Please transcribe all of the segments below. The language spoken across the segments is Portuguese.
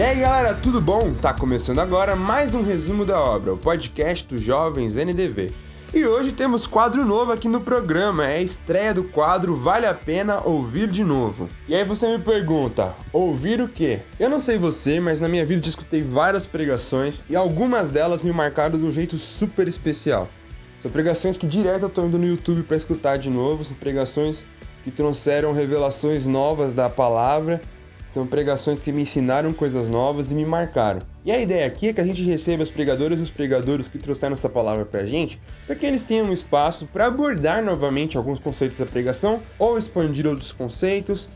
E aí galera, tudo bom? Tá começando agora mais um resumo da obra, o podcast dos jovens NDV. E hoje temos quadro novo aqui no programa, é a estreia do quadro Vale a Pena Ouvir de Novo. E aí você me pergunta, ouvir o quê? Eu não sei você, mas na minha vida escutei várias pregações e algumas delas me marcaram de um jeito super especial. São pregações que direto eu tô indo no YouTube para escutar de novo, são pregações que trouxeram revelações novas da palavra são pregações que me ensinaram coisas novas e me marcaram. E a ideia aqui é que a gente receba as pregadoras e os pregadores que trouxeram essa palavra pra gente, para que eles tenham um espaço para abordar novamente alguns conceitos da pregação, ou expandir outros conceitos,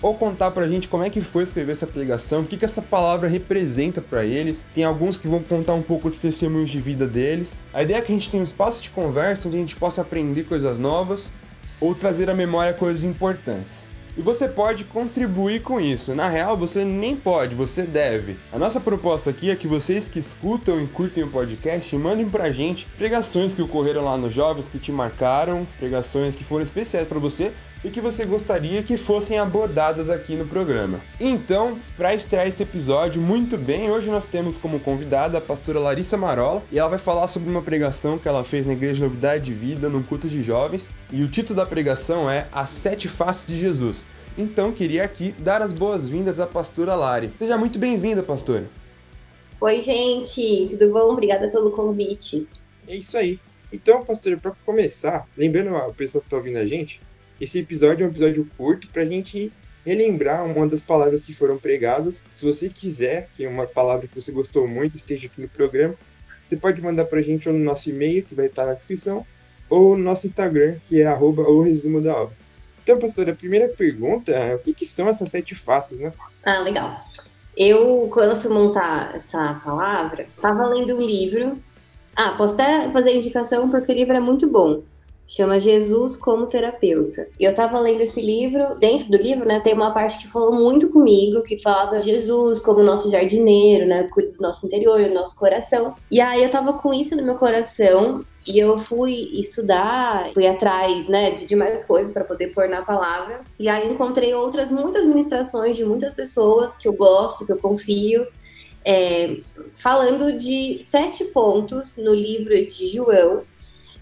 ou contar pra gente como é que foi escrever essa pregação, o que, que essa palavra representa para eles. Tem alguns que vão contar um pouco de testemunhos de vida deles. A ideia é que a gente tenha um espaço de conversa onde a gente possa aprender coisas novas ou trazer à memória coisas importantes. E você pode contribuir com isso. Na real, você nem pode, você deve. A nossa proposta aqui é que vocês que escutam e curtem o podcast mandem pra gente pregações que ocorreram lá nos jovens que te marcaram, pregações que foram especiais para você e que você gostaria que fossem abordadas aqui no programa. Então, para estrear este episódio muito bem, hoje nós temos como convidada a pastora Larissa Marola e ela vai falar sobre uma pregação que ela fez na Igreja Novidade de Vida, num culto de jovens, e o título da pregação é As Sete Faces de Jesus. Então, queria aqui dar as boas-vindas à pastora Lari. Seja muito bem-vinda, pastora. Oi, gente, tudo bom? Obrigada pelo convite. É isso aí. Então, pastora, para começar, lembrando a pessoa que está ouvindo a gente, esse episódio é um episódio curto para a gente relembrar uma das palavras que foram pregadas. Se você quiser, que é uma palavra que você gostou muito, esteja aqui no programa, você pode mandar para a gente ou no nosso e-mail, que vai estar na descrição, ou no nosso Instagram, que é o resumo da obra. Então, pastor, a primeira pergunta é o que, que são essas sete faces, né? Ah, legal. Eu, quando fui montar essa palavra, estava lendo um livro. Ah, posso até fazer indicação porque o livro é muito bom chama Jesus como terapeuta. E eu estava lendo esse livro, dentro do livro, né, tem uma parte que falou muito comigo, que falava Jesus como nosso jardineiro, né, cuida do nosso interior, do nosso coração. E aí eu estava com isso no meu coração e eu fui estudar, fui atrás, né, de, de mais coisas para poder pôr na palavra. E aí encontrei outras muitas ministrações de muitas pessoas que eu gosto, que eu confio, é, falando de sete pontos no livro de João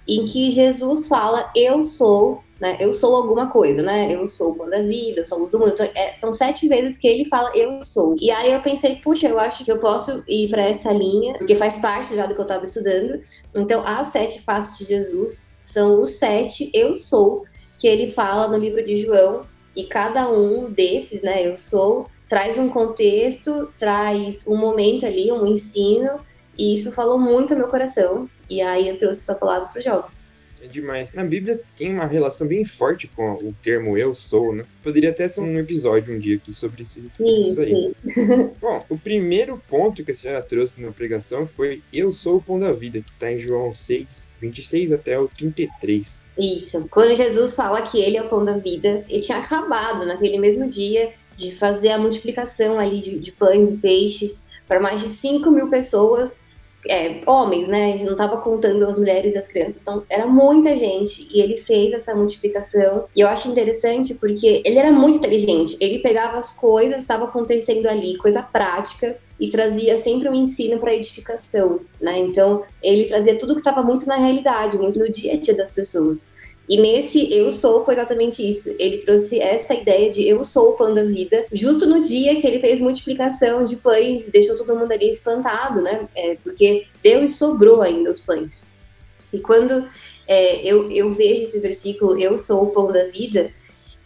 em que Jesus fala: Eu sou, né? Eu sou alguma coisa, né? Eu sou o pão da vida, eu sou a luz do mundo. Então, é, são sete vezes que ele fala: Eu sou. E aí eu pensei: Puxa, eu acho que eu posso ir para essa linha, porque faz parte já do que eu estava estudando. Então, as sete faces de Jesus são os sete Eu sou que ele fala no livro de João. E cada um desses, né? Eu sou, traz um contexto, traz um momento ali, um ensino. E isso falou muito ao meu coração. E aí eu trouxe essa palavra para os jovens. É demais. Na Bíblia tem uma relação bem forte com o termo eu sou, né? Poderia até ser um episódio um dia aqui sobre isso, sobre isso aí. Bom, o primeiro ponto que a senhora trouxe na pregação foi Eu sou o pão da vida, que está em João 6, 26 até o 33. Isso. Quando Jesus fala que ele é o pão da vida, ele tinha acabado naquele mesmo dia de fazer a multiplicação ali de, de pães e peixes para mais de 5 mil pessoas é, homens, né? A gente não estava contando as mulheres e as crianças, então era muita gente e ele fez essa multiplicação. E eu acho interessante porque ele era muito inteligente. Ele pegava as coisas, estava acontecendo ali, coisa prática, e trazia sempre um ensino para edificação, né? Então ele trazia tudo que estava muito na realidade, muito no dia a dia das pessoas. E nesse Eu Sou foi exatamente isso. Ele trouxe essa ideia de Eu sou o pão da vida, justo no dia que ele fez multiplicação de pães e deixou todo mundo ali espantado, né? É, porque deu e sobrou ainda os pães. E quando é, eu, eu vejo esse versículo, Eu sou o pão da vida,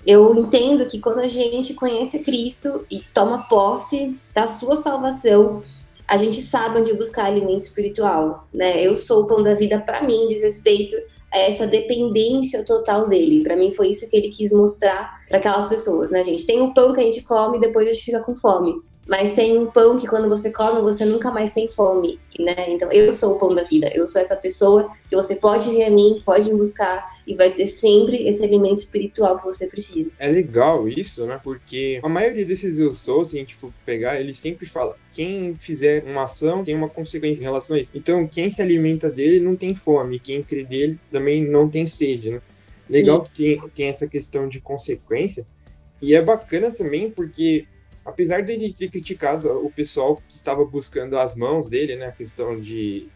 eu entendo que quando a gente conhece Cristo e toma posse da sua salvação, a gente sabe onde buscar alimento espiritual, né? Eu sou o pão da vida para mim, diz respeito essa dependência total dele. Para mim foi isso que ele quis mostrar para aquelas pessoas, né, gente? Tem um pão que a gente come e depois a gente fica com fome. Mas tem um pão que quando você come, você nunca mais tem fome, né? Então, eu sou o pão da vida. Eu sou essa pessoa que você pode vir a mim, pode me buscar e vai ter sempre esse alimento espiritual que você precisa. É legal isso, né? Porque a maioria desses eu sou, se a gente for pegar, ele sempre fala: quem fizer uma ação tem uma consequência em relação a isso. Então, quem se alimenta dele não tem fome, quem crê dele também não tem sede, né? Legal que tem, tem essa questão de consequência. E é bacana também porque apesar dele ter criticado o pessoal que estava buscando as mãos dele, né, a questão de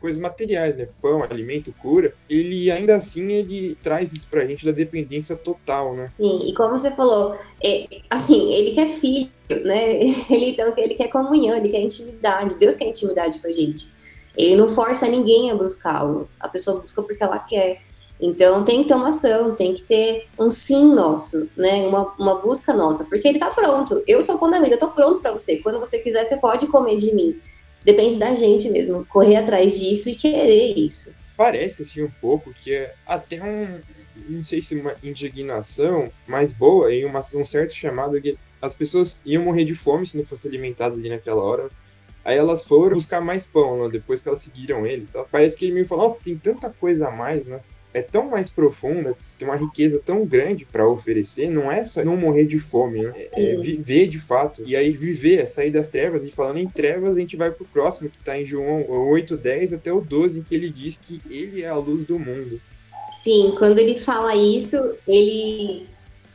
coisas materiais, né, pão, alimento, cura, ele ainda assim ele traz isso pra gente da dependência total, né? Sim, e como você falou, é, assim, ele quer filho, né? Ele, então, ele quer comunhão, ele quer intimidade. Deus quer intimidade com a gente. Ele não força ninguém a buscá-lo. A pessoa busca porque ela quer. Então tem que ter uma ação, tem que ter um sim nosso, né? Uma, uma busca nossa, porque ele tá pronto. Eu sou pão da vida, tô pronto para você. Quando você quiser, você pode comer de mim. Depende da gente mesmo, correr atrás disso e querer isso. Parece assim um pouco que é até um, não sei se uma indignação mais boa em uma, um certo chamado que as pessoas iam morrer de fome se não fossem alimentadas ali naquela hora. Aí elas foram buscar mais pão, né? depois que elas seguiram ele. Parece que ele me falou, nossa, tem tanta coisa a mais, né? É tão mais profunda, tem uma riqueza tão grande para oferecer, não é só não morrer de fome, né? É viver de fato. E aí viver, é sair das trevas. E falando em trevas, a gente vai pro próximo, que tá em João 8, 10 até o 12, em que ele diz que ele é a luz do mundo. Sim, quando ele fala isso, ele,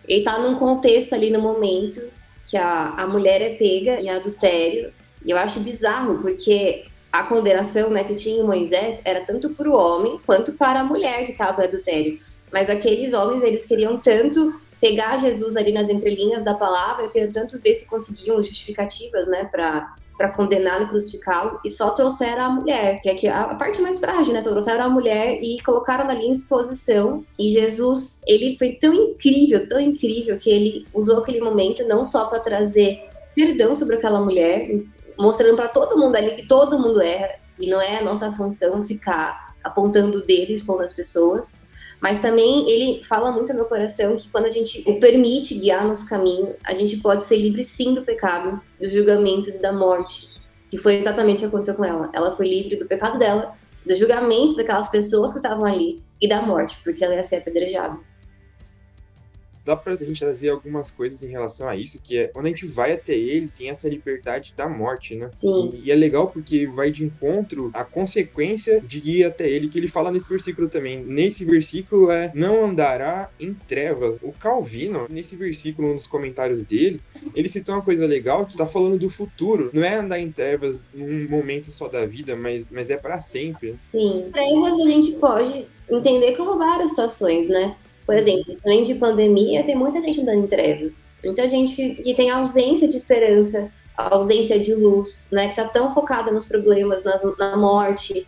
ele tá num contexto ali no momento que a, a mulher é pega em adultério. E eu acho bizarro, porque a condenação né, que tinha Moisés era tanto para o homem quanto para a mulher que estava em adultério. Mas aqueles homens, eles queriam tanto pegar Jesus ali nas entrelinhas da palavra, queriam tanto ver se conseguiam justificativas, né, para condená-lo e crucificá-lo, e só trouxeram a mulher, que é a parte mais frágil, né? Só trouxeram a mulher e colocaram ali em exposição. E Jesus, ele foi tão incrível, tão incrível, que ele usou aquele momento não só para trazer perdão sobre aquela mulher, mostrando para todo mundo ali que todo mundo erra, e não é a nossa função ficar apontando o dedo expondo as pessoas, mas também ele fala muito no meu coração que quando a gente o permite guiar nosso caminho, a gente pode ser livre sim do pecado, dos julgamentos e da morte, que foi exatamente o que aconteceu com ela. Ela foi livre do pecado dela, dos julgamentos daquelas pessoas que estavam ali e da morte, porque ela ia ser apedrejada dá pra gente trazer algumas coisas em relação a isso, que é quando a gente vai até ele, tem essa liberdade da morte, né? Sim. E, e é legal porque vai de encontro à consequência de ir até ele, que ele fala nesse versículo também. Nesse versículo é não andará em trevas. O Calvino, nesse versículo, nos comentários dele, ele citou uma coisa legal que tá falando do futuro. Não é andar em trevas num momento só da vida, mas, mas é para sempre. Sim. Trevas a gente pode entender como várias situações, né? Por exemplo, além de pandemia, tem muita gente andando em trevas. Muita gente que, que tem ausência de esperança, ausência de luz, né? Que tá tão focada nos problemas, nas, na morte,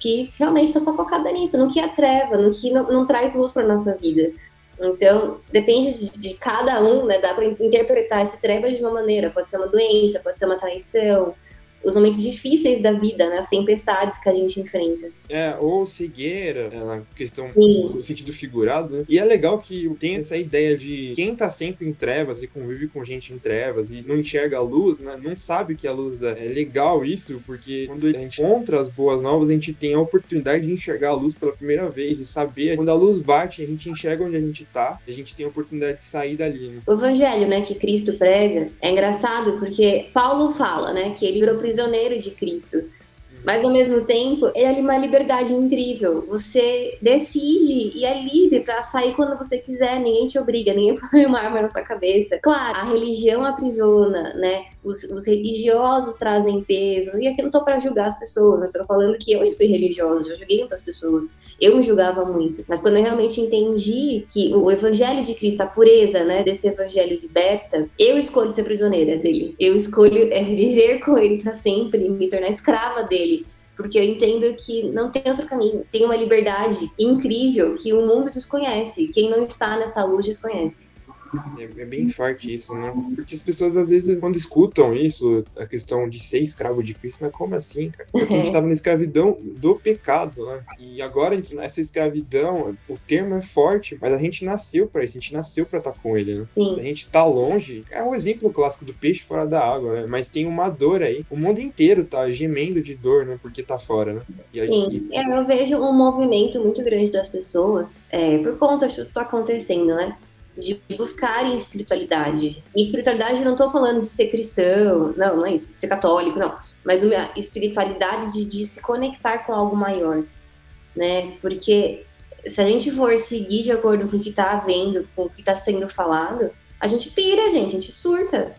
que realmente está só focada nisso, no que é treva, no que não, não traz luz para nossa vida. Então, depende de, de, cada um, né? Dá para interpretar esse treva de uma maneira. Pode ser uma doença, pode ser uma traição, os momentos difíceis da vida, né? As tempestades que a gente enfrenta. É, ou cegueira, é, na questão Sim. no sentido figurado, né? E é legal que tem essa ideia de quem tá sempre em trevas e convive com gente em trevas e não enxerga a luz, né? Não sabe que a luz é. É legal isso, porque quando a gente encontra as boas novas, a gente tem a oportunidade de enxergar a luz pela primeira vez e saber quando a luz bate, a gente enxerga onde a gente tá, a gente tem a oportunidade de sair dali. Né? O evangelho, né, que Cristo prega, é engraçado porque Paulo fala, né, que ele virou prisioneiro de Cristo. Mas ao mesmo tempo, é uma liberdade incrível. Você decide e é livre para sair quando você quiser, ninguém te obriga, ninguém põe uma arma na sua cabeça. Claro, a religião aprisiona, né? Os, os religiosos trazem peso. E aqui eu não tô para julgar as pessoas, mas tô falando que eu já fui religiosa, já julguei muitas pessoas. Eu me julgava muito. Mas quando eu realmente entendi que o evangelho de Cristo, a pureza, né, desse evangelho liberta, eu escolho ser prisioneira dele. Eu escolho é, viver com ele para sempre, me tornar escrava dele porque eu entendo que não tem outro caminho. Tem uma liberdade incrível que o mundo desconhece. Quem não está nessa luz desconhece. É, é, bem forte isso, né? Porque as pessoas, às vezes, quando escutam isso, a questão de ser escravo de Cristo, mas como assim, cara? Porque a gente estava na escravidão do pecado, né? E agora, essa escravidão, o termo é forte, mas a gente nasceu para isso, a gente nasceu para estar tá com ele, né? Sim. A gente tá longe, é um exemplo clássico do peixe fora da água, né? Mas tem uma dor aí, o mundo inteiro tá gemendo de dor, né? Porque tá fora, né? Aí, Sim, e... é, eu vejo um movimento muito grande das pessoas, é, por conta disso que tá acontecendo, né? De buscarem espiritualidade. E espiritualidade não estou falando de ser cristão, não, não é isso, de ser católico, não. Mas uma espiritualidade de, de se conectar com algo maior, né? Porque se a gente for seguir de acordo com o que está havendo, com o que está sendo falado, a gente pira, gente, a gente surta.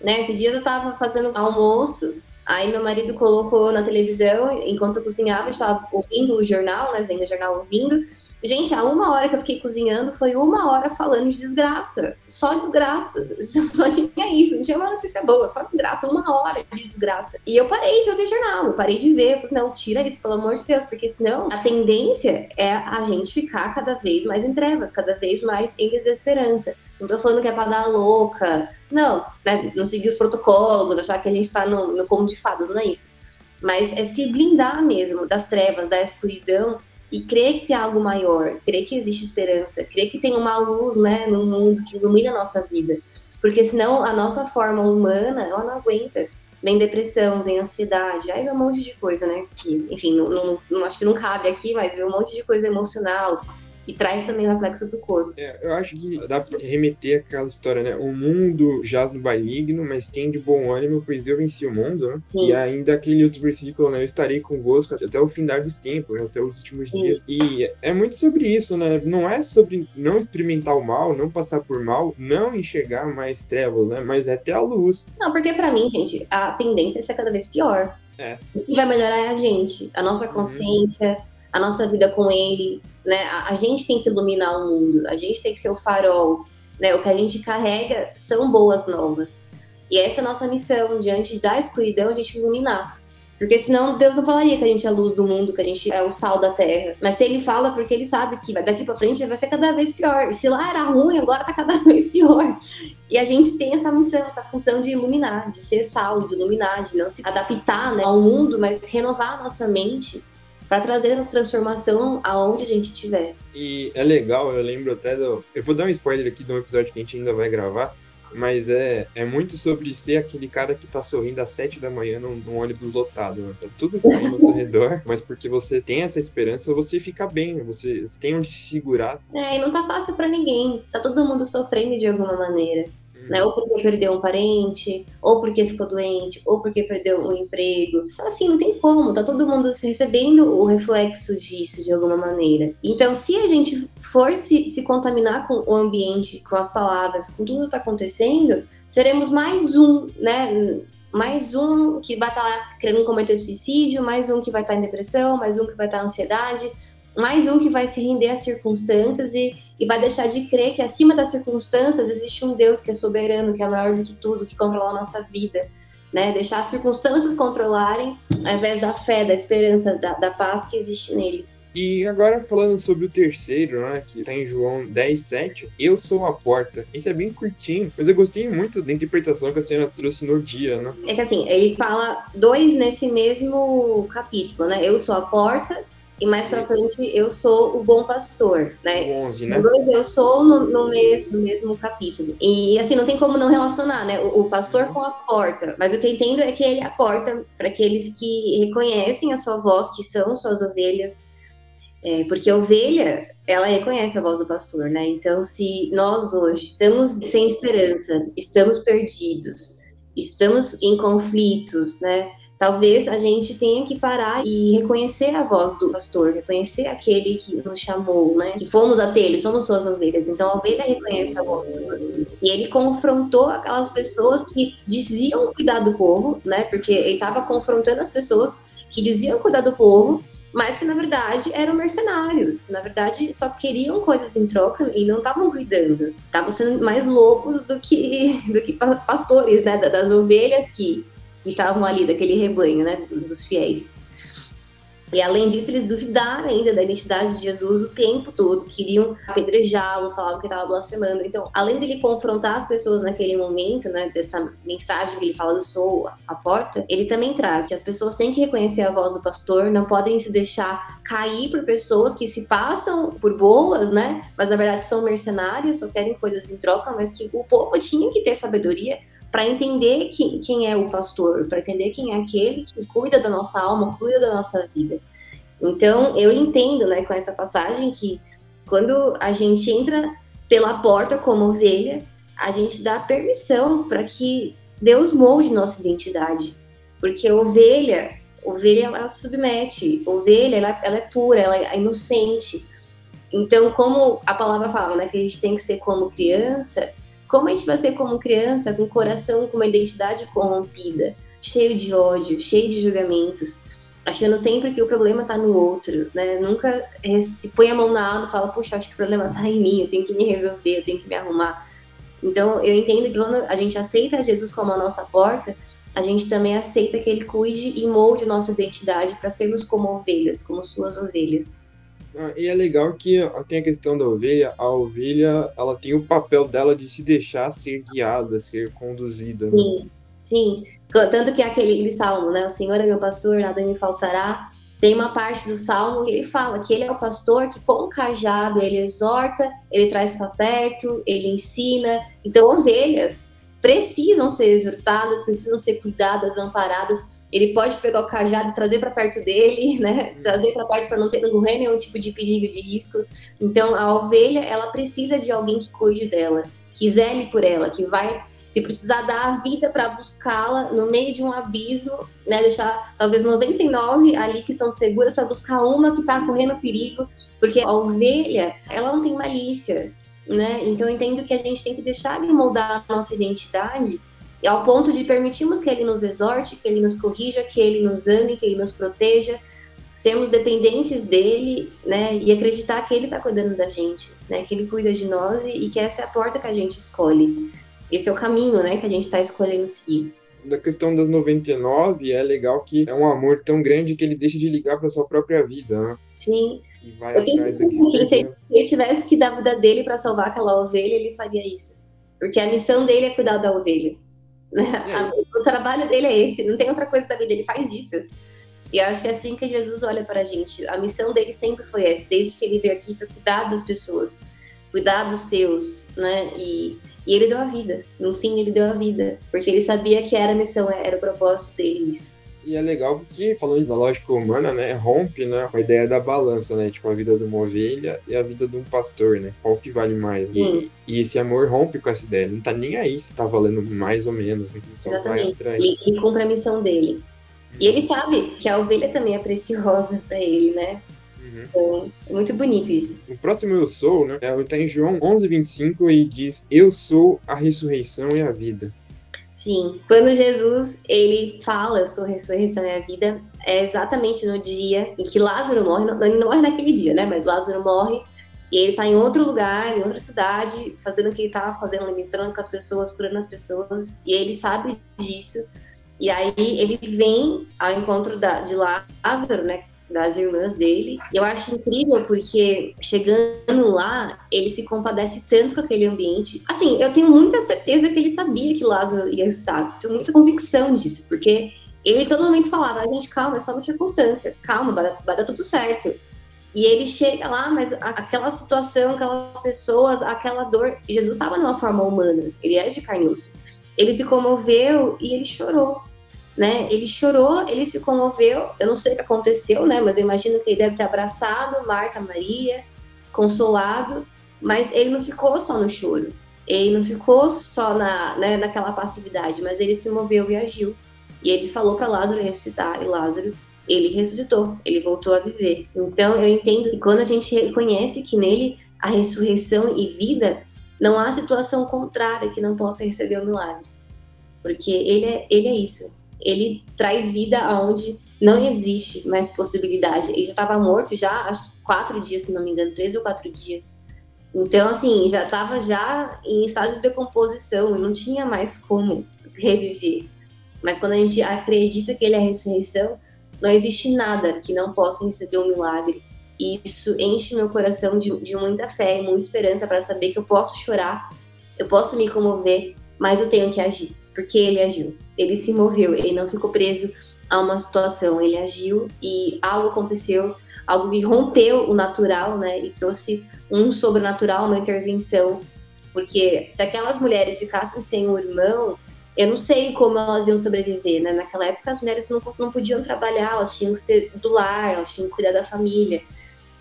Né? Esses dias eu tava fazendo almoço, aí meu marido colocou na televisão, enquanto eu cozinhava, eu estava ouvindo o jornal, né? Vendo o jornal ouvindo. Gente, a uma hora que eu fiquei cozinhando foi uma hora falando de desgraça. Só desgraça. Só tinha isso, não tinha uma notícia boa, só desgraça, uma hora de desgraça. E eu parei de ouvir jornal, eu parei de ver. Eu falei, não, tira isso, pelo amor de Deus, porque senão a tendência é a gente ficar cada vez mais em trevas, cada vez mais em desesperança. Não tô falando que é pra dar louca. Não, né? Não seguir os protocolos, achar que a gente tá no, no como de fadas, não é isso. Mas é se blindar mesmo das trevas, da escuridão e crer que tem algo maior, crer que existe esperança, crer que tem uma luz, né, no mundo que ilumina a nossa vida. Porque senão a nossa forma humana, ela não aguenta. Vem depressão, vem ansiedade, aí vem um monte de coisa, né? Que, enfim, não, não, não, acho que não cabe aqui, mas vem um monte de coisa emocional, e traz também o reflexo pro corpo. É, eu acho que dá pra remeter aquela história, né? O mundo jaz no maligno, mas tem de bom ânimo, pois eu venci o mundo, né? Sim. E ainda aquele outro versículo, né? Eu estarei convosco até o final dos tempos, né? até os últimos Sim. dias. E é muito sobre isso, né? Não é sobre não experimentar o mal, não passar por mal, não enxergar mais trevas, né? Mas é ter a luz. Não, porque para mim, gente, a tendência é ser cada vez pior. É. O que vai melhorar é a gente, a nossa uhum. consciência, uhum. A nossa vida com ele, né? A, gente tem que iluminar o mundo, a gente tem que ser o farol, né? O que a gente carrega são boas novas. E essa é a nossa missão, diante da escuridão, a gente iluminar. Porque senão Deus não falaria que a gente é a luz do mundo, que a gente é o sal da terra. Mas se ele fala, porque ele sabe que daqui para frente vai ser cada vez pior. E se lá era ruim, agora tá cada vez pior. E a gente tem essa missão, essa função de iluminar, de ser sal, de iluminar, de não se adaptar né, ao mundo, mas renovar a nossa mente para trazer a transformação aonde a gente estiver. E é legal, eu lembro até do. Eu vou dar um spoiler aqui de um episódio que a gente ainda vai gravar, mas é, é muito sobre ser aquele cara que tá sorrindo às sete da manhã num, num ônibus lotado. Né? Tá tudo ao seu redor, mas porque você tem essa esperança, você fica bem, você, você tem onde se segurar. É, e não tá fácil para ninguém. Tá todo mundo sofrendo de alguma maneira né? Ou porque perdeu um parente, ou porque ficou doente, ou porque perdeu um emprego. Só assim, não tem como, tá todo mundo recebendo o reflexo disso de alguma maneira. Então, se a gente for se, se contaminar com o ambiente, com as palavras, com tudo que está acontecendo, seremos mais um, né? mais um que vai estar tá querendo cometer suicídio, mais um que vai estar tá em depressão, mais um que vai estar tá em ansiedade, mais um que vai se render às circunstâncias e, e vai deixar de crer que acima das circunstâncias existe um Deus que é soberano, que é maior do que tudo, que controla a nossa vida. Né? Deixar as circunstâncias controlarem, ao invés da fé, da esperança, da, da paz que existe nele. E agora falando sobre o terceiro, né, que tá em João 10, 7, eu sou a porta. Isso é bem curtinho, mas eu gostei muito da interpretação que a senhora trouxe no dia, né? É que assim, ele fala dois nesse mesmo capítulo, né? Eu sou a porta e mais pra frente eu sou o bom pastor, né? 11, né? Eu sou no, no, mesmo, no mesmo capítulo. E assim, não tem como não relacionar, né? O, o pastor com a porta. Mas o que eu entendo é que ele é a porta para aqueles que reconhecem a sua voz, que são suas ovelhas. É, porque a ovelha, ela reconhece a voz do pastor, né? Então, se nós hoje estamos sem esperança, estamos perdidos, estamos em conflitos, né? Talvez a gente tenha que parar e reconhecer a voz do pastor, reconhecer aquele que nos chamou, né? Que fomos até ele, somos suas ovelhas. Então a ovelha reconhece a voz do pastor. E ele confrontou aquelas pessoas que diziam cuidar do povo, né? Porque ele estava confrontando as pessoas que diziam cuidar do povo, mas que na verdade eram mercenários, que na verdade só queriam coisas em troca e não estavam cuidando. Estavam sendo mais lobos do que, do que pastores, né? Das ovelhas que que estavam ali, daquele rebanho, né, dos fiéis. E além disso, eles duvidaram ainda da identidade de Jesus o tempo todo, queriam apedrejá-lo, falavam que estava blasfemando. Então, além dele confrontar as pessoas naquele momento, né, dessa mensagem que ele fala, eu sou a porta, ele também traz que as pessoas têm que reconhecer a voz do pastor, não podem se deixar cair por pessoas que se passam por boas, né, mas na verdade são mercenários, só querem coisas em troca, mas que o povo tinha que ter sabedoria para entender quem, quem é o pastor, para entender quem é aquele que cuida da nossa alma, cuida da nossa vida. Então, eu entendo, né, com essa passagem que quando a gente entra pela porta como ovelha, a gente dá permissão para que Deus molde nossa identidade. Porque ovelha, ovelha ela submete, ovelha ela, ela é pura, ela é inocente. Então, como a palavra fala, né, que a gente tem que ser como criança, Como a gente vai ser como criança, com o coração, com uma identidade corrompida, cheio de ódio, cheio de julgamentos, achando sempre que o problema está no outro, né? Nunca se põe a mão na alma e fala, puxa, acho que o problema está em mim, eu tenho que me resolver, eu tenho que me arrumar. Então, eu entendo que quando a gente aceita Jesus como a nossa porta, a gente também aceita que ele cuide e molde nossa identidade para sermos como ovelhas, como suas ovelhas. Ah, e é legal que tem a questão da ovelha, a ovelha ela tem o papel dela de se deixar ser guiada, ser conduzida. Né? Sim, sim. Tanto que aquele, aquele salmo, né? O Senhor é meu pastor, nada me faltará. Tem uma parte do salmo que ele fala que ele é o pastor que, com o cajado, ele exorta, ele traz para perto, ele ensina. Então, ovelhas precisam ser exortadas, precisam ser cuidadas, amparadas. Ele pode pegar o cajado e trazer para perto dele, né? Trazer para perto para não ter correr nenhum tipo de perigo, de risco. Então, a ovelha, ela precisa de alguém que cuide dela, que zele por ela, que vai se precisar dar a vida para buscá-la no meio de um abismo, né, deixar talvez 99 ali que estão seguras para buscar uma que está correndo perigo, porque a ovelha, ela não tem malícia, né? Então eu entendo que a gente tem que deixar ele moldar a nossa identidade ao ponto de permitirmos que ele nos exorte, que ele nos corrija, que ele nos ame, que ele nos proteja, sermos dependentes dele, né, e acreditar que ele está cuidando da gente, né, que ele cuida de nós e, e, que essa é a porta que a gente escolhe. Esse é o caminho, né, que a gente está escolhendo seguir. Da questão das 99, é legal que é um amor tão grande que ele deixa de ligar para sua própria vida, né? Sim, eu tenho certeza que se ele tivesse que dar a vida dele para salvar aquela ovelha, ele faria isso. Porque a missão dele é cuidar da ovelha. É. O trabalho dele é esse, não tem outra coisa da vida, ele faz isso. E acho que é assim que Jesus olha para a gente. A missão dele sempre foi essa, desde que ele veio aqui, foi cuidar das pessoas, cuidar dos seus, né? E, e ele deu a vida. No fim, ele deu a vida, porque ele sabia que era a missão, era o propósito dele isso. E é legal porque, falando da lógica humana, né, rompe, né, com a ideia da balança, né, tipo, a vida de uma ovelha e a vida de um pastor, né, qual que vale mais, né? E, e, esse amor rompe com essa ideia, não tá nem aí se tá valendo mais ou menos, né, só Exatamente. vai atrás. E, cumpre a missão dele. E ele sabe que a ovelha também é preciosa para ele, né? Uhum. Então, é muito bonito isso. O próximo Eu Sou, né? Está em João 11, 25 e diz: Eu sou a ressurreição e a vida. Sim, quando Jesus ele fala, eu sou a ressurreição e a vida, é exatamente no dia em que Lázaro morre, não, ele não morre naquele dia, né? Mas Lázaro morre e ele tá em outro lugar, em outra cidade, fazendo o que ele tava fazendo, ministrando com as pessoas, curando as pessoas, e ele sabe disso. E aí ele vem ao encontro da, de Lázaro, né? Das irmãs dele. Eu acho incrível porque chegando lá, ele se compadece tanto com aquele ambiente. Assim, eu tenho muita certeza que ele sabia que Lázaro ia estar. Tenho muita convicção disso, porque ele todo momento falava: a gente, calma, é só uma circunstância, calma, vai, vai dar tudo certo. E ele chega lá, mas aquela situação, aquelas pessoas, aquela dor. Jesus estava numa forma humana, ele era de carne e osso. Ele se comoveu e ele chorou né? Ele chorou, ele se comoveu. Eu não sei o que aconteceu, né? Mas eu imagino que ele deve ter abraçado Marta, Maria, consolado. Mas ele não ficou só no choro. Ele não ficou só na, né, naquela passividade, mas ele se moveu e agiu. E ele falou para Lázaro ressuscitar. E Lázaro, ele ressuscitou, ele voltou a viver. Então eu entendo que quando a gente reconhece que nele a ressurreição e vida, não há situação contrária que não possa receber o milagre. Porque ele é, ele é isso ele traz vida aonde não existe mais possibilidade. Ele já estava morto já, acho que quatro dias, se não me engano, três ou quatro dias. Então, assim, já estava já em estado de decomposição, não tinha mais como reviver. Mas quando a gente acredita que ele é a ressurreição, não existe nada que não possa receber um milagre. E isso enche meu coração de, de muita fé e muita esperança para saber que eu posso chorar, eu posso me comover, mas eu tenho que agir porque ele agiu. Ele se moveu, ele não ficou preso a uma situação, ele agiu e algo aconteceu, algo que rompeu o natural, né, e trouxe um sobrenatural, uma intervenção. Porque se aquelas mulheres ficassem sem o irmão, eu não sei como elas iam sobreviver, né? Naquela época as mulheres não, não podiam trabalhar, elas tinham que ser do lar, elas tinham que cuidar da família,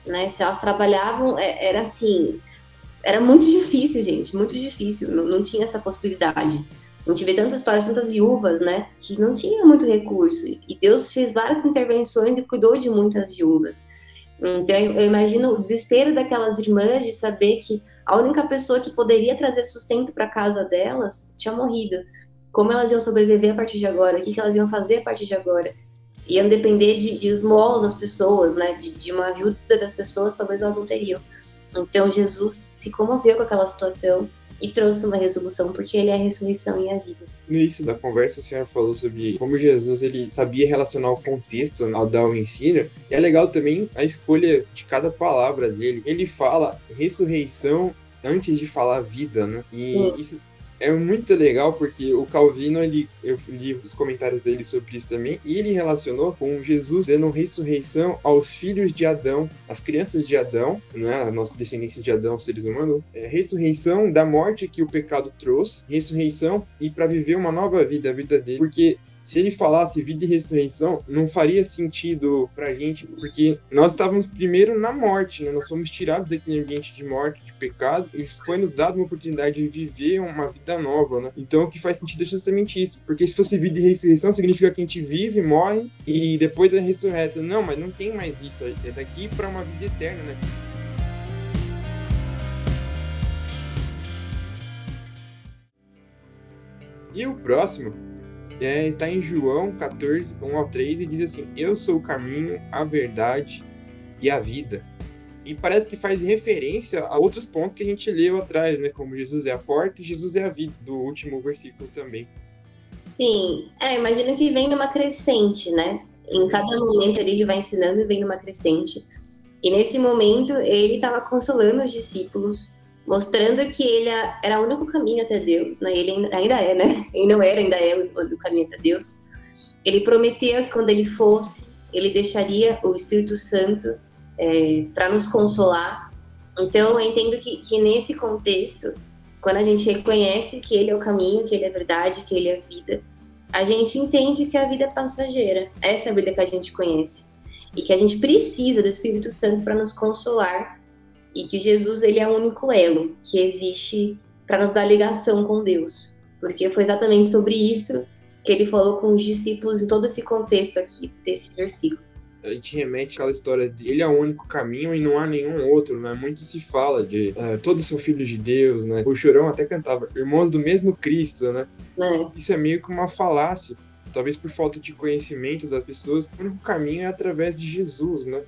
né? Se elas trabalhavam, é, era assim, era muito difícil, gente, muito difícil, não, não tinha essa possibilidade. A gente vê tantas histórias, tantas viúvas, né, que não tinham muito recurso. E Deus fez várias intervenções e cuidou de muitas viúvas. Então, eu imagino o desespero daquelas irmãs de saber que a única pessoa que poderia trazer sustento para casa delas tinha morrido. Como elas iam sobreviver a partir de agora? O que, que elas iam fazer a partir de agora? Iam depender de, de esmolas das pessoas, né? De, de uma ajuda das pessoas, talvez elas não teriam. Então Jesus se comoveu com aquela situação e trouxe uma resolução, porque ele é a ressurreição e a vida. No início da conversa, a senhora falou sobre como Jesus ele sabia relacionar o contexto ao dar o ensino. E é legal também a escolha de cada palavra dele. Ele fala ressurreição antes de falar vida, né? E Sim. isso é muito legal porque o Calvino, ele, eu li os comentários dele sobre isso também, e ele relacionou com Jesus dando ressurreição aos filhos de Adão, as crianças de Adão, né, a nossa descendência de Adão, seres humanos, é, ressurreição da morte que o pecado trouxe, ressurreição e para viver uma nova vida, a vida dele, porque se ele falasse vida e ressurreição, não faria sentido pra gente, porque nós estávamos primeiro na morte, né? Nós fomos tirados daquele ambiente de morte, de pecado, e foi nos dado uma oportunidade de viver uma vida nova, né? Então o que faz sentido é justamente isso, porque se fosse vida e ressurreição, significa que a gente vive, morre e depois é ressurreta. Não, mas não tem mais isso, é daqui para uma vida eterna, né? E o próximo é, está em João 14, 1 ao 3, e diz assim: Eu sou o caminho, a verdade e a vida. E parece que faz referência a outros pontos que a gente leu atrás, né? Como Jesus é a porta e Jesus é a vida, do último versículo também. Sim, é, imagino que vem numa crescente, né? Em cada momento ali ele vai ensinando e vem numa crescente. E nesse momento ele estava consolando os discípulos mostrando que ele era o único caminho até Deus, né? Ele ainda é, né? Ele não era, ainda é o caminho até Deus. Ele prometeu que quando ele fosse, ele deixaria o Espírito Santo é, para nos consolar. Então, eu entendo que, que nesse contexto, quando a gente reconhece que ele é o caminho, que ele é a verdade, que ele é a vida, a gente entende que a vida é passageira. Essa é a vida que a gente conhece. E que a gente precisa do Espírito Santo para nos consolar e que Jesus ele é o único elo que existe para nos dar ligação com Deus, porque foi exatamente sobre isso que ele falou com os discípulos em todo esse contexto aqui desse versículo. A gente remete àquela história de ele é o único caminho e não há nenhum outro, né? Muito se fala de uh, todos são filhos de Deus, né? O Chorão até cantava irmãos do mesmo Cristo, né? É. Isso é meio que uma falácia, talvez por falta de conhecimento das pessoas. O único caminho é através de Jesus, né?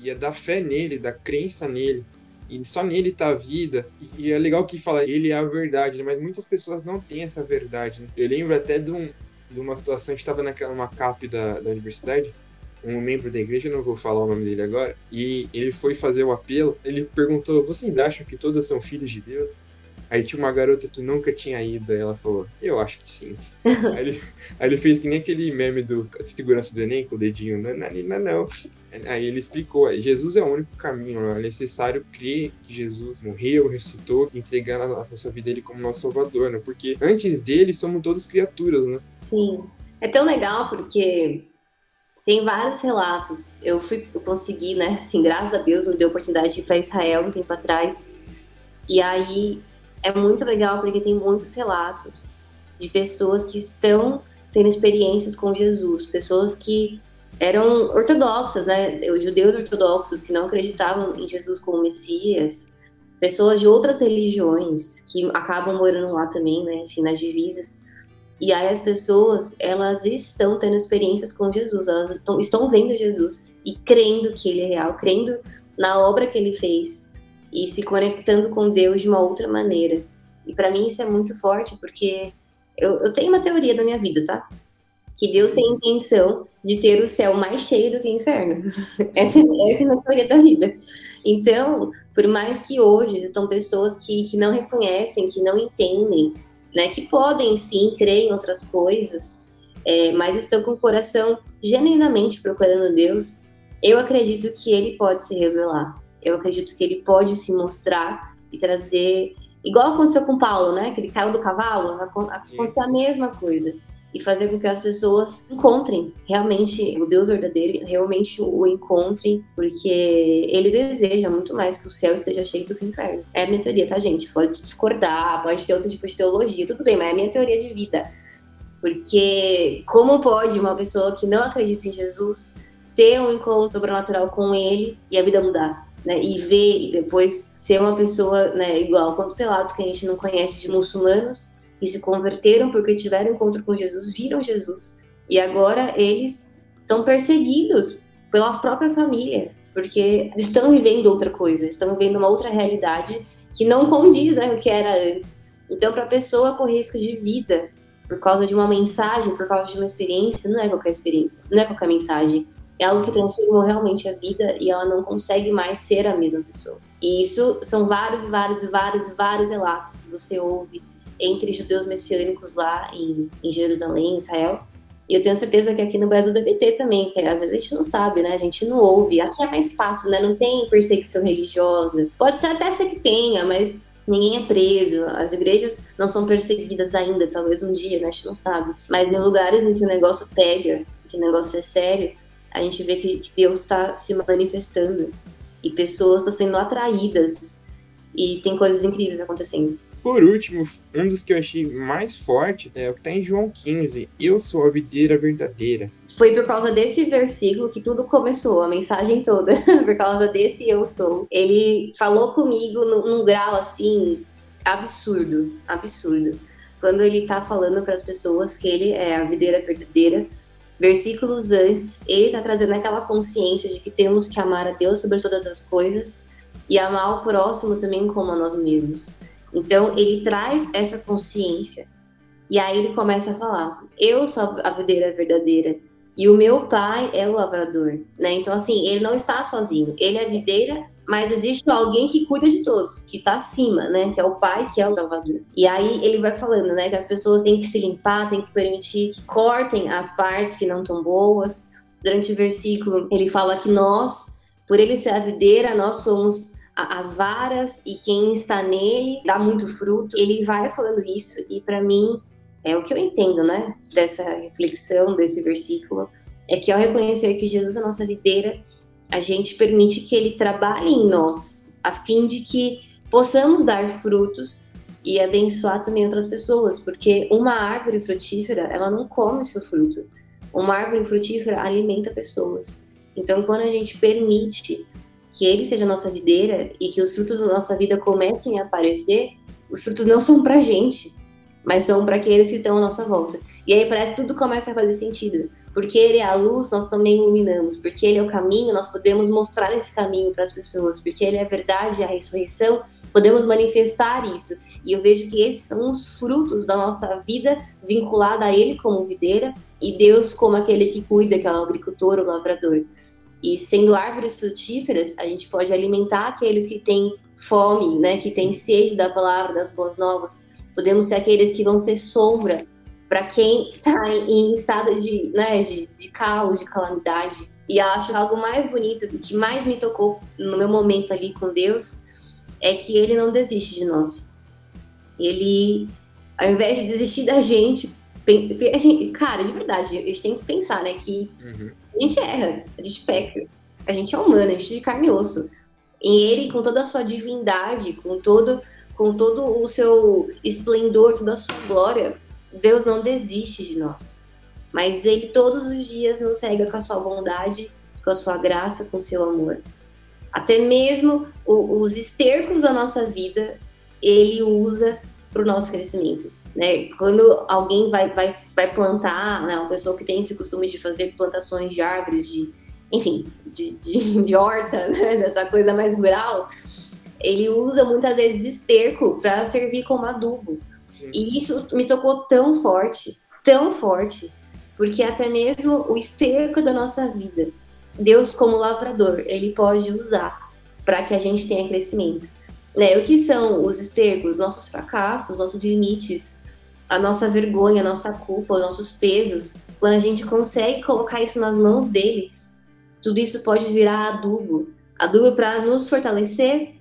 E é da fé nele, da crença nele e só nele tá a vida. E, é legal que fala, ele é a verdade, né? mas muitas pessoas não têm essa verdade. Né? Eu lembro até de, um, de uma situação, a gente tava naquela uma CAP da, da universidade, um membro da igreja, não vou falar o nome dele agora, e ele foi fazer o apelo, ele perguntou, vocês acham que todas são filhos de Deus? Aí tinha uma garota que nunca tinha ido, ela falou, eu acho que sim. aí, ele, aí, ele, fez que nem aquele meme do segurança do Enem, com o dedinho, não, não, não, não. Aí ele explicou, Jesus é o único caminho, é necessário crer que Jesus morreu, ressuscitou, entregando a nossa vida ele como nosso salvador, né? Porque antes dele somos todas criaturas, né? Sim. É tão legal porque tem vários relatos. Eu fui, eu consegui, né? Assim, graças a Deus me deu a oportunidade de ir para Israel um tempo atrás. E aí é muito legal porque tem muitos relatos de pessoas que estão tendo experiências com Jesus, pessoas que eram ortodoxas, né? Os judeus ortodoxos que não acreditavam em Jesus como Messias, pessoas de outras religiões que acabam morando lá também, né? Enfim, nas divisas. E aí as pessoas, elas estão tendo experiências com Jesus, elas estão, vendo Jesus e crendo que ele é real, crendo na obra que ele fez e se conectando com Deus de uma outra maneira. E para mim isso é muito forte, porque eu, eu, tenho uma teoria da minha vida, tá? Que Deus tem intenção de ter o céu mais cheio do que o inferno. essa, essa é a minha teoria da vida. Então, por mais que hoje existam pessoas que, que não reconhecem, que não entendem, né, que podem sim crer em outras coisas, é, mas estão com o coração genuinamente procurando Deus, eu acredito que Ele pode se revelar eu acredito que ele pode se mostrar e trazer, igual aconteceu com Paulo, né? Que ele caiu do cavalo, acontecer a mesma coisa e fazer com que as pessoas encontrem realmente o Deus verdadeiro, realmente o encontrem, porque ele deseja muito mais que o céu esteja cheio do que o inferno. É a minha teoria, tá, gente? Pode discordar, pode ter outro tipo de teologia, tudo bem, mas é a minha teoria de vida. Porque como pode uma pessoa que não acredita em Jesus ter um encontro sobrenatural com ele e a vida mudar? né, e ver e depois ser uma pessoa né, igual quantos relatos que a gente não conhece de muçulmanos que se converteram porque tiveram encontro com Jesus, viram Jesus e agora eles são perseguidos pela própria família porque estão vivendo outra coisa, estão vivendo uma outra realidade que não condiz né, o que era antes. Então, para a pessoa correr risco de vida por causa de uma mensagem, por causa de uma experiência, não é qualquer experiência, não é qualquer mensagem é algo que transformou realmente a vida e ela não consegue mais ser a mesma pessoa. E isso são vários, vários, vários, vários relatos que você ouve entre judeus messiânicos lá em, em Jerusalém, em Israel. E eu tenho certeza que aqui no Brasil deve ter também, que às vezes a gente não sabe, né? A gente não ouve. Aqui é mais fácil, né? Não tem perseguição religiosa. Pode ser até ser que tenha, mas ninguém é preso. As igrejas não são perseguidas ainda, talvez um dia, né? A gente não sabe. Mas em lugares em que o negócio pega, que o negócio é sério, a gente vê que, que Deus está se manifestando e pessoas estão sendo atraídas e tem coisas incríveis acontecendo. Por último, um dos que eu achei mais forte é o que está em João 15. Eu sou a videira verdadeira. Foi por causa desse versículo que tudo começou, a mensagem toda. por causa desse eu sou. Ele falou comigo num, num grau assim absurdo, absurdo. Quando ele está falando para as pessoas que ele é a videira verdadeira, versículos antes, ele está trazendo aquela consciência de que temos que amar a Deus sobre todas as coisas e amar o próximo também como a nós mesmos. Então, ele traz essa consciência e aí ele começa a falar: Eu sou a videira verdadeira e o meu pai é o lavrador, né? Então, assim, ele não está sozinho, ele é videira mas existe alguém que cuida de todos, que está acima, né? Que é o pai, que é o salvador. E aí ele vai falando, né? Que as pessoas têm que se limpar, têm que permitir que cortem as partes que não estão boas. Durante o versículo, ele fala que nós, por ele ser a videira, nós somos as varas e quem está nele dá muito fruto. Ele vai falando isso e para mim é o que eu entendo, né? Dessa reflexão, desse versículo, é que ao reconhecer que Jesus é a nossa videira, a gente permite que ele trabalhe em nós, a fim de que possamos dar frutos e abençoar também outras pessoas, porque uma árvore frutífera, ela não come o seu fruto. Uma árvore frutífera alimenta pessoas. Então, quando a gente permite que ele seja a nossa videira e que os frutos da nossa vida comecem a aparecer, os frutos não são pra gente, mas são para aqueles que estão à nossa volta. E aí parece que tudo começa a fazer sentido. Porque ele é a luz, nós também iluminamos. Porque ele é o caminho, nós podemos mostrar esse caminho para as pessoas. Porque ele é a verdade, a ressurreição, podemos manifestar isso. E eu vejo que esses são os frutos da nossa vida vinculada a ele como videira e Deus como aquele que cuida, que é o agricultor, o lavrador. E sendo árvores frutíferas, a gente pode alimentar aqueles que têm fome, né, que têm sede da palavra, das boas novas. Podemos ser aqueles que vão ser sombra para quem está em estado de, né, de, de caos, de calamidade. E acho algo mais bonito, que mais me tocou no meu momento ali com Deus, é que Ele não desiste de nós. Ele, ao invés de desistir da gente cara, de verdade, a gente tem que pensar, né, que uhum. Gente erra, a gente peca, a gente é humano, a gente é de carne e osso. E Ele, com toda a sua divindade, com todo, com todo o seu esplendor, toda a sua glória, Deus não desiste de nós, mas Ele todos os dias nos cega com a sua bondade, com a sua graça, com o seu amor. Até mesmo o, os estercos da nossa vida, Ele usa para o nosso crescimento. Né? Quando alguém vai, vai, vai plantar, né, uma pessoa que tem esse costume de fazer plantações de árvores, de, enfim, de, de, de horta, né, dessa coisa mais rural, ele usa muitas vezes esterco para servir como adubo. E isso me tocou tão forte, tão forte, porque até mesmo o esterco da nossa vida, Deus como lavrador, ele pode usar para que a gente tenha crescimento. Né? O que são os estercos? Nossos fracassos, nossos limites, a nossa vergonha, a nossa culpa, os nossos pesos. Quando a gente consegue colocar isso nas mãos dele, tudo isso pode virar adubo. Adubo para nos fortalecer,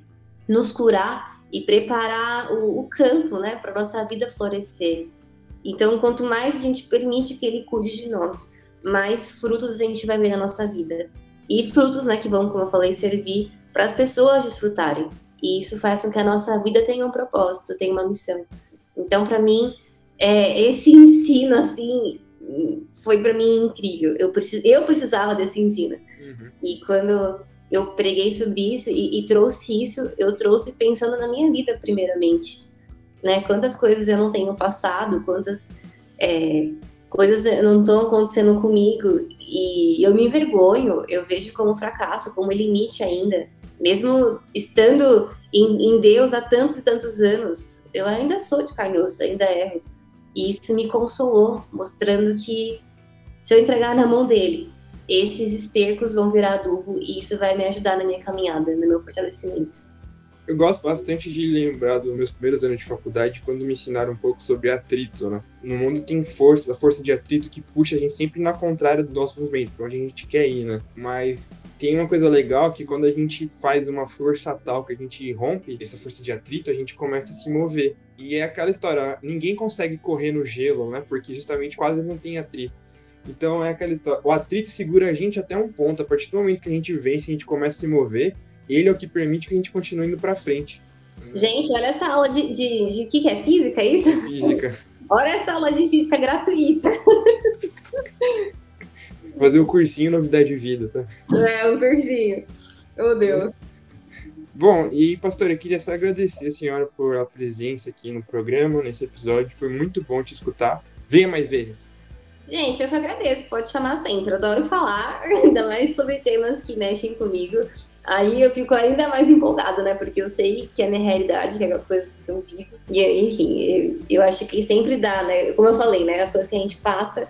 nos curar e preparar o, o campo, né, para nossa vida florescer. Então, quanto mais a gente permite que ele cuide de nós, mais frutos a gente vai ver na nossa vida. E frutos, né, que vão, como eu falei, servir para as pessoas desfrutarem. E isso faz com que a nossa vida tenha um propósito, tenha uma missão. Então, para mim, é, esse ensino, assim, foi para mim incrível. Eu, precis, eu precisava desse ensino. Uhum. E quando eu preguei sobre isso e, e, trouxe isso, eu trouxe pensando na minha vida primeiramente, né? Quantas coisas eu não tenho passado, quantas é, coisas não estão acontecendo comigo e eu me envergonho, eu vejo como fracasso, como limite ainda, mesmo estando em, em Deus há tantos e tantos anos, eu ainda sou de carne e osso, ainda erro. E isso me consolou, mostrando que se eu entregar na mão dele, esses estercos vão virar adubo e isso vai me ajudar na minha caminhada, no meu fortalecimento. Eu gosto bastante de lembrar dos meus primeiros anos de faculdade, quando me ensinaram um pouco sobre atrito, né? No mundo tem forças, a força de atrito que puxa a gente sempre na contrária do nosso movimento, para onde a gente quer ir, né? Mas tem uma coisa legal que quando a gente faz uma força tal que a gente rompe essa força de atrito, a gente começa a se mover. E é aquela história, ninguém consegue correr no gelo, né? Porque justamente quase não tem atrito. Então é aquela história. O atrito segura a gente até um ponto. A partir do momento que a gente vence, a gente começa a se mover, ele é o que permite que a gente continue indo para frente. Gente, olha essa aula de, de, de que, que é física, é isso? Física. olha essa aula de física gratuita. Fazer um cursinho novidade de vida, sabe? É, um cursinho. Oh, Deus. Bom, e pastor, eu queria só agradecer a senhora por a presença aqui no programa, nesse episódio. Foi muito bom te escutar. Venha mais vezes. Gente, eu que agradeço, pode chamar sempre. Eu adoro falar, ainda mais sobre temas que mexem comigo. Aí eu fico ainda mais empolgada, né? Porque eu sei que é a minha realidade, que é a coisa que eu vivo. E, enfim, eu, eu acho que sempre dá, né? Como eu falei, né? As coisas que a gente passa,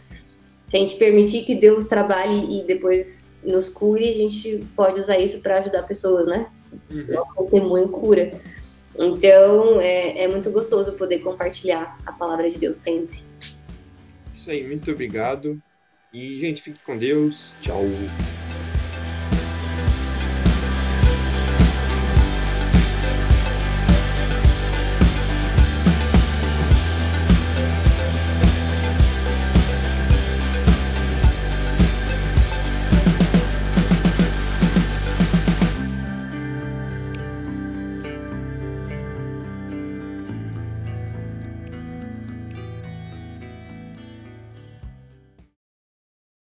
se a gente permitir que Deus trabalhe e depois nos cure, a gente pode usar isso para ajudar pessoas, né? Uhum. Nosso testemunho cura. Então, é, é muito gostoso poder compartilhar a palavra de Deus sempre. Isso aí, muito obrigado. E, gente, fique com Deus. Tchau.